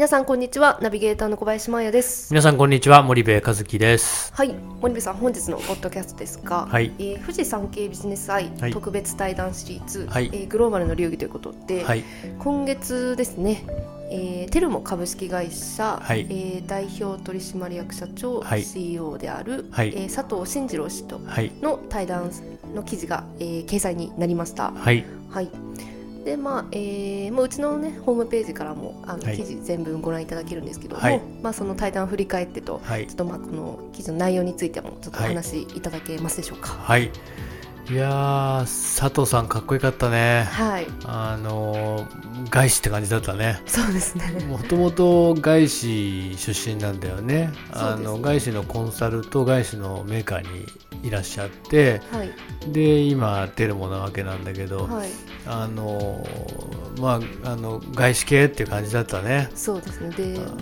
皆さんこんにちは。ナビゲーターの小林真也です。皆さんこんにちは。森部和樹です。はい。森部さん本日のポッドキャストですが、はい。えー富士山系ビジネスアイ、はい。特別対談シリーズ、はい。えーグローバルの流儀ということで、はい。今月ですね、えーテルモ株式会社、はい。えー代表取締役社長、はい。CEO である、はい。えー佐藤慎次郎氏とはい。の対談の記事が、えー掲載になりました。はい。はい。でまあえーもううちのねホームページからもあの、はい。記事全文ご覧いただけるんですけども、はい。まあその対談を振り返ってと、はい。ちょっとまあこの記事の内容についてもちょっとおはい話しいただけますでしょうか。はいいやー佐藤さんかっこよかったね。はい、あのー外資って感じだったね。そうですね。もともと外資出身なんだよね。ね。の外資のコンサルと外資のメーカーにいらっしゃってはい。で今テルモなわけなんだけど、はい。あのーまああの外資系っていう感じだったね。そうですね。であまあ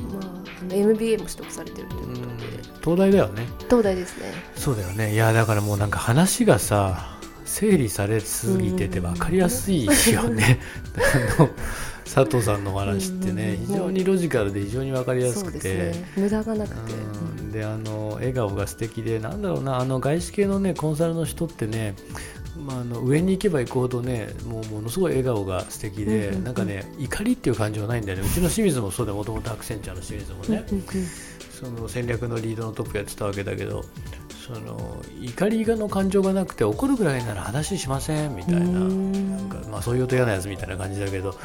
あの MBA も取得されてるといううんことで、東大だよね。東大ですね。そうだよね。いやだからもうなんか話がさ整理されすぎてて分かりやすいよね。あの佐藤さんのお話ってねうん非常にロジカルで非常に分かりやすくて。すね。無駄がなくて。うん。であの笑顔が素敵でなんだろうなあの外資系のねコンサルの人ってね、まあ、あの上に行けば行くほどねもうものすごい笑顔が素敵で、うんうんうん。なんかね怒りっていう感じはないんだよね。うちの清水もそうでもともとアクセンチャーの清水もね、うんうん。その戦略のリードのトップやってたわけだけどその怒りの感情がなくて怒るぐらいなら話しませんみたいな。うん。なんか、まあ、そういうと嫌なやつみたいな感じだけど、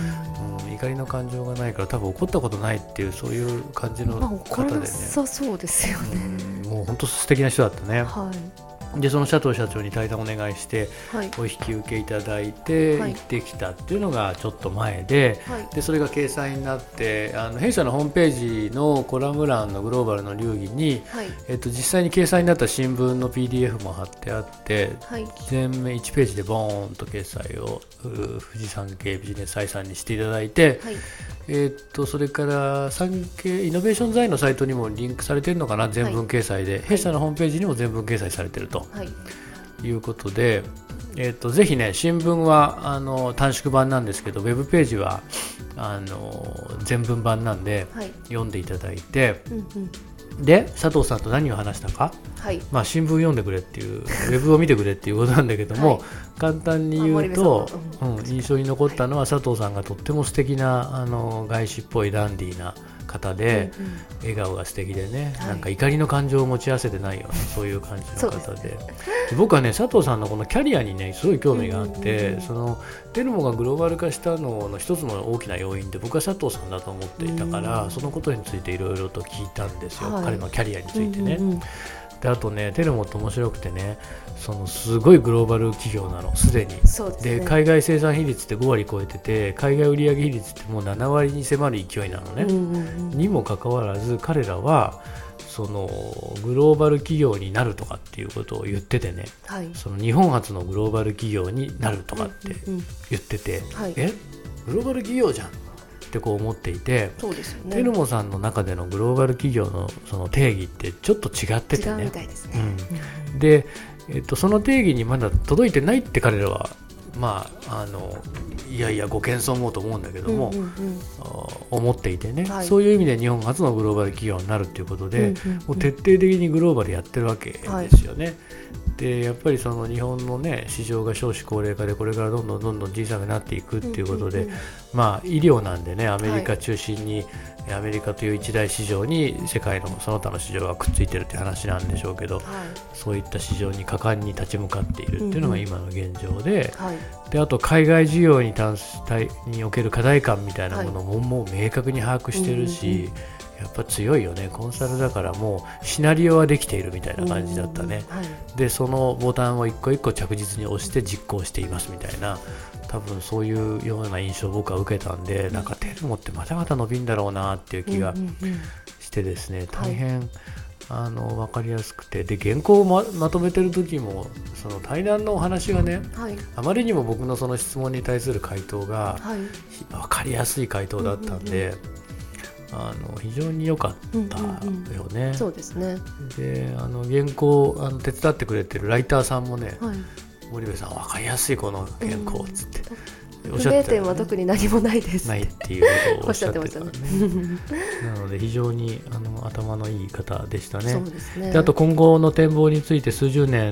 うん、怒りの感情がないから多分怒ったことないっていうそういう感じのまあ方怒らなでね、さそうですよね。うん、もう本当素敵な人だったね。はいでその佐藤社長に対談お願いしてはい。お引き受けいただいてはい。行ってきたっていうのがちょっと前で、はい。でそれが掲載になってあの弊社のホームページのコラム欄のグローバルの流儀に、はい。えっと、実際に掲載になった新聞の PDF も貼ってあってはい。全面1ページでボーンと掲載をう富士山系ビジネス採算にしていただいて、はい。えっとそれから産経イノベーション財のサイトにもリンクされてるのかな全文掲載で、弊社のホームページにも全文掲載されてるとはい。いうことで、えっとぜひね新聞はあの短縮版なんですけどウェブページはあの全文版なんではい。読んでいただいてうんうん。で佐藤さんと何を話したかはい。まあ、新聞読んでくれっていうウェブを見てくれっていうことなんだけども、はい。簡単に言うとうん、印象に残ったのは佐藤さんがとっても素敵なあの外資っぽいダンディーな方で、笑顔が素敵でね、はい。なんか怒りの感情を持ち合わせてないようなそういう感じの方で。で僕はね佐藤さんのこのキャリアにねすごい興味があって、そのテルモがグローバル化したのの一つの大きな要因って僕は佐藤さんだと思っていたから、うんそのことについていろいろと聞いたんですよ、はい。彼のキャリアについてね。うんうんうんであとねテルモって面白くてねそのすごいグローバル企業なのすでに。ですね。で海外生産比率って5割超えてて海外売上比率ってもう7割に迫る勢いなのね。うんうんうん。にもかかわらず彼らはそのグローバル企業になるとかっていうことを言っててね。はい。その日本初のグローバル企業になるとかってうんうん言ってて、はい。え？グローバル企業じゃん。ってこう思っていて。そうですよね。テルモさんの中でのグローバル企業のその定義ってちょっと違っててね。違うみたいですね。うん。で、えっと、その定義にまだ届いてないって彼らはまああのいやいやご謙遜もと思うんだけども、うんうんうん。あ思っていてね、はい。そういう意味で日本初のグローバル企業になるっていうことで、うんうんうんもう徹底的にグローバルやってるわけですよね。でやっぱりその日本のね市場が少子高齢化でこれからどんどんどんどん小さくなっていくっていうことで、んんんまあ医療なんでねアメリカ中心に、アメリカという一大市場に世界のその他の市場がくっついてるっていう話なんでしょうけどはい。そういった市場に果敢に立ち向かっているっていうのが今の現状で,、はいであと海外需要ににおける課題感みたいなものももう明確に把握してるし、やっぱ強いよねコンサルだからもうシナリオはできているみたいな感じだったね、はい。でそのボタンを一個一個着実に押して実行していますみたいな多分そういうような印象を僕は受けたんでなんかテルモってまだまだ伸びんだろうなっていう気がうんうんうん。してですね大変、あの分かりやすくて。で原稿をままとめてる時もその対談のお話がねはい。あまりにも僕のその質問に対する回答がはい。分かりやすい回答だったんで、あの非常に良かったよね。そうですね。であの原稿あの手伝ってくれてるライターさんもねはい。森部さん分かりやすいこの原稿っつって、おっ不明点は特に何もないですないっていうことをおおっしゃってましたね。なので非常にあの頭のいい方でしたねそう。ですねであと今後の展望について数十年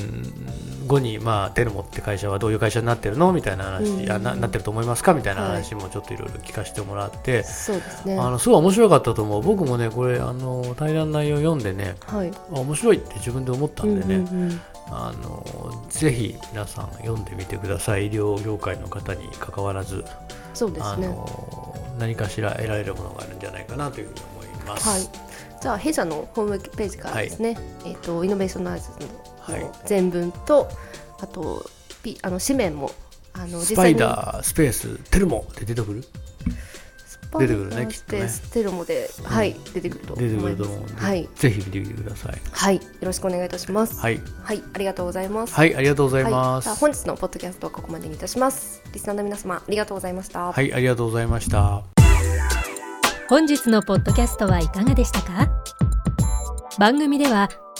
後に、まあ、テルモって会社はどういう会社になってるの？みたいな話、うん。あななってると思いますか？みたいなはい。話もちょっといろいろ聞かせてもらって、そうですね。あのすごい面白かったと思う。僕もねこれあの対談内容読んでねはい。あ面白いって自分で思ったんでね、うんうんうん。あのぜひ皆さん読んでみてください。医療業界の方に関わらず、あそうですね。の何かしら得られるものがあるんじゃないかなというふうに思います。はい。じゃあ弊社のホームページからですね、えっ、とイノベーションナーズはいの全文と、あとピあの紙面もあのスパイダースペーステルモって出てくる？出てくるねきっとね。ステルモで、はい出てくると思出てくると思うんで、はい。ぜひ見てみてください。はい。よろしくお願いいたします。はい、はい。ありがとうございます。はい、ありがとうございはい、ます。じゃあ本日のポッドキャストはここまでにいたします。リスナーの皆様ありがとうございました、はい、ありがとうございました。本日のポッドキャストはいかがでしたか？番組では